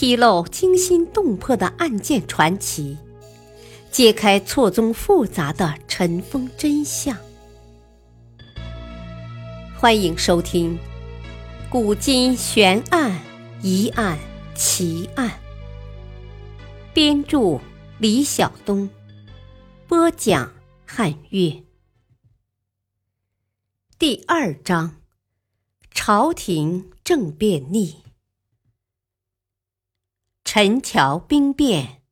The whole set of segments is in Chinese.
披露惊心动魄的案件传奇，揭开错综复杂的尘封真相。欢迎收听《古今悬案、疑案、奇案》，编著李晓东，播讲汉月。第二章：朝廷政变逆。陈桥兵变，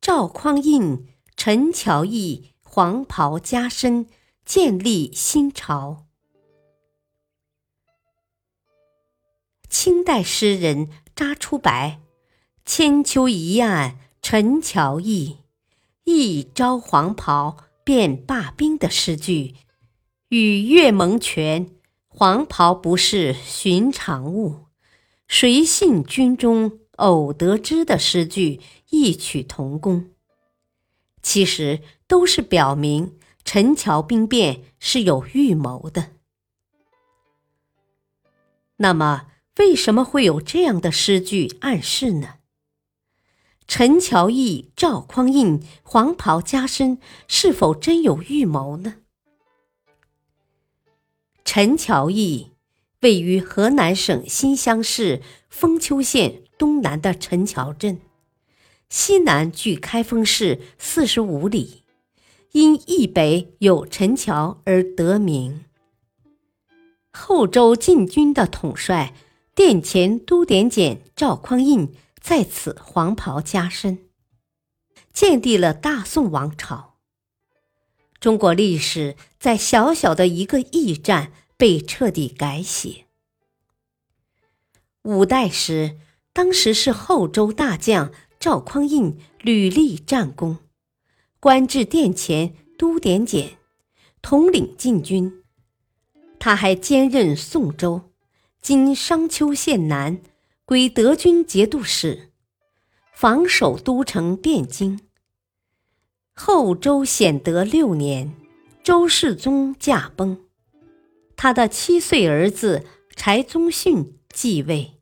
赵匡胤、陈桥驿黄袍加身，建立新朝。清代诗人查出白“千秋一案陈桥驿，一朝黄袍变罢兵”的诗句，与岳蒙泉“黄袍不是寻常物，谁信军中”。偶得知的诗句异曲同工，其实都是表明陈桥兵变是有预谋的。那么，为什么会有这样的诗句暗示呢？陈桥驿、赵匡胤黄袍加身，是否真有预谋呢？陈桥驿位于河南省新乡市封丘县。东南的陈桥镇，西南距开封市四十五里，因驿北有陈桥而得名。后周禁军的统帅殿前都点检赵匡胤在此黄袍加身，建立了大宋王朝。中国历史在小小的一个驿站被彻底改写。五代时。当时是后周大将赵匡胤屡立战功，官至殿前都点检，统领禁军。他还兼任宋州（今商丘县南）归德军节度使，防守都城汴京。后周显德六年，周世宗驾崩，他的七岁儿子柴宗训继位。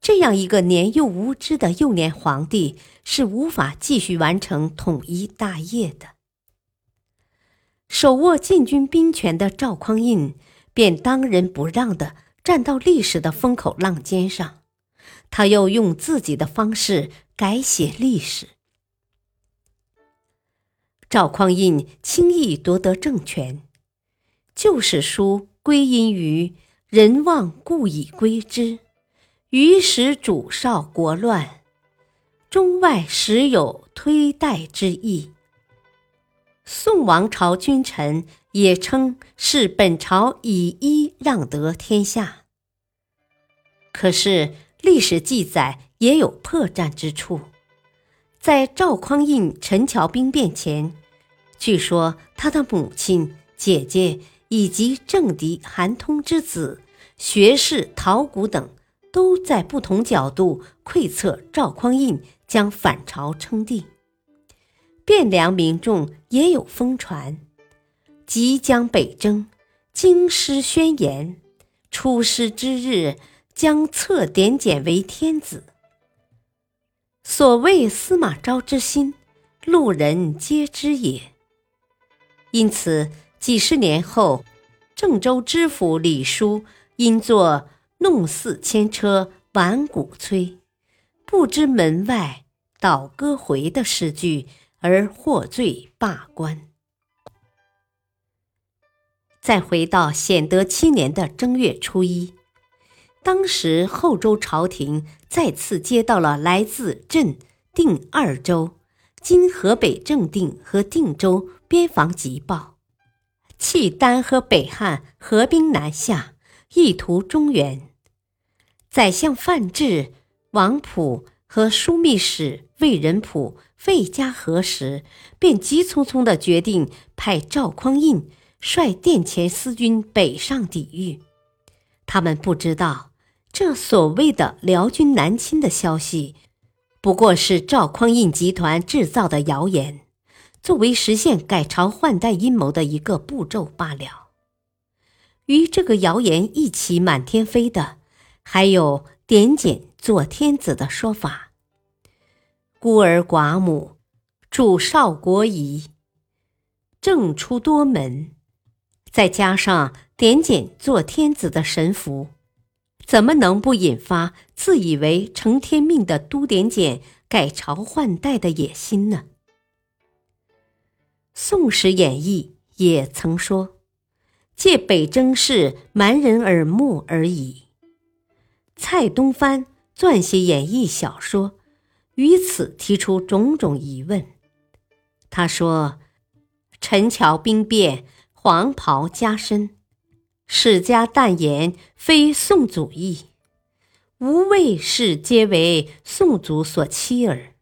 这样一个年幼无知的幼年皇帝是无法继续完成统一大业的。手握禁军兵权的赵匡胤便当仁不让的站到历史的风口浪尖上，他又用自己的方式改写历史。赵匡胤轻易夺得政权，旧史书归因于“人望故以归之”。于使主少国乱，中外时有推代之意。宋王朝君臣也称是本朝以一让得天下。可是历史记载也有破绽之处，在赵匡胤陈桥兵变前，据说他的母亲、姐姐以及政敌韩通之子、学士陶谷等。都在不同角度窥测赵匡胤将反朝称帝，汴梁民众也有疯传，即将北征，京师宣言，出师之日将册点检为天子。所谓司马昭之心，路人皆知也。因此，几十年后，郑州知府李叔因作。弄四千车，挽鼓催，不知门外倒戈回的诗句，而获罪罢官。再回到显德七年的正月初一，当时后周朝廷再次接到了来自镇定二州（今河北正定和定州）边防急报，契丹和北汉合兵南下。意图中原，宰相范质、王溥和枢密使魏仁溥、魏家和时，便急匆匆的决定派赵匡胤率殿前司军北上抵御。他们不知道，这所谓的辽军南侵的消息，不过是赵匡胤集团制造的谣言，作为实现改朝换代阴谋的一个步骤罢了。与这个谣言一起满天飞的，还有点检做天子的说法。孤儿寡母，主少国疑，政出多门，再加上点检做天子的神符，怎么能不引发自以为成天命的都点检改朝换代的野心呢？《宋史演义》也曾说：“借北征事瞒人耳目而已。”蔡东藩撰写演义小说，于此提出种种疑问。他说：“陈桥兵变，黄袍加身，史家淡言非宋祖意，吾谓是皆为宋祖所欺耳。”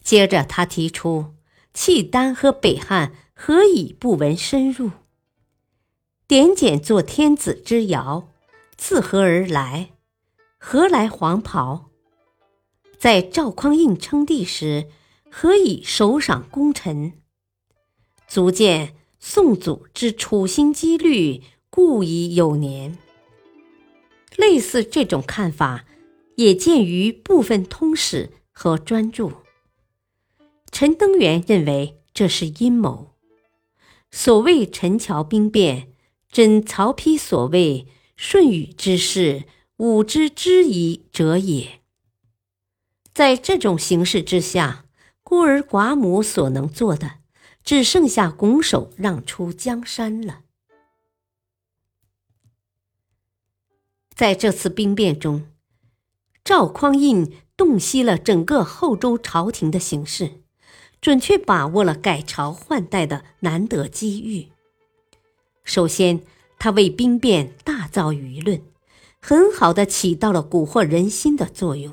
接着，他提出契丹和北汉何以不闻深入？点检做天子之谣。自何而来？何来黄袍？在赵匡胤称帝时，何以首赏功臣？足见宋祖之处心积虑，故已有年。类似这种看法，也见于部分通史和专著。陈登元认为这是阴谋。所谓陈桥兵变，真曹丕所谓。舜禹之事，吾之之疑者也。在这种形势之下，孤儿寡母所能做的，只剩下拱手让出江山了。在这次兵变中，赵匡胤洞悉了整个后周朝廷的形势，准确把握了改朝换代的难得机遇。首先，他为兵变大造舆论，很好的起到了蛊惑人心的作用，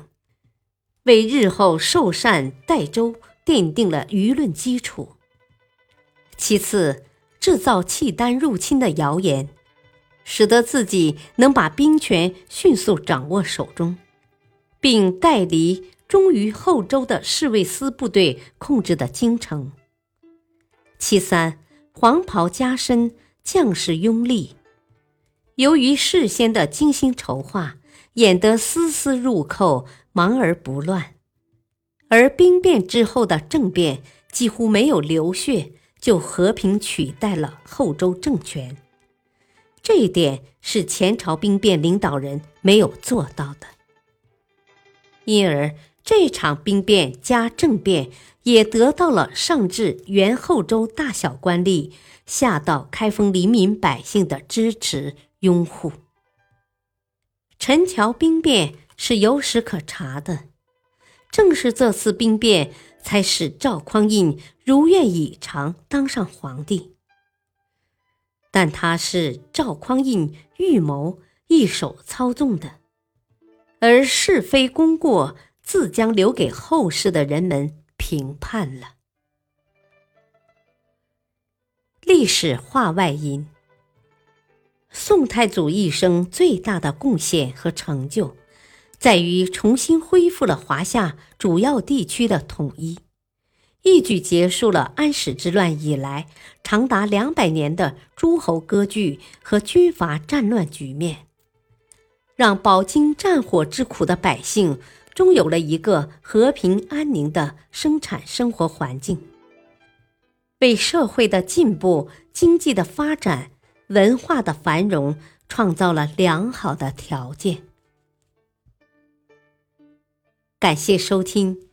为日后受禅代周奠定了舆论基础。其次，制造契丹入侵的谣言，使得自己能把兵权迅速掌握手中，并带离忠于后周的侍卫司部队控制的京城。其三，黄袍加身。将士拥立，由于事先的精心筹划，演得丝丝入扣，忙而不乱；而兵变之后的政变几乎没有流血，就和平取代了后周政权。这一点是前朝兵变领导人没有做到的，因而这场兵变加政变也得到了上至元后周大小官吏。下到开封黎民百姓的支持拥护，陈桥兵变是有史可查的。正是这次兵变，才使赵匡胤如愿以偿当上皇帝。但他是赵匡胤预谋一手操纵的，而是非功过自将留给后世的人们评判了。历史话外音：宋太祖一生最大的贡献和成就，在于重新恢复了华夏主要地区的统一，一举结束了安史之乱以来长达两百年的诸侯割据和军阀战乱局面，让饱经战火之苦的百姓终有了一个和平安宁的生产生活环境。为社会的进步、经济的发展、文化的繁荣创造了良好的条件。感谢收听，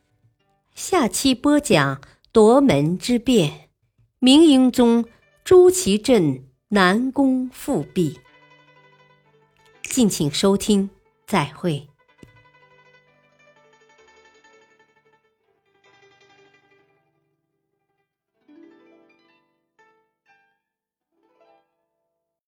下期播讲夺门之变，明英宗朱祁镇南宫复辟。敬请收听，再会。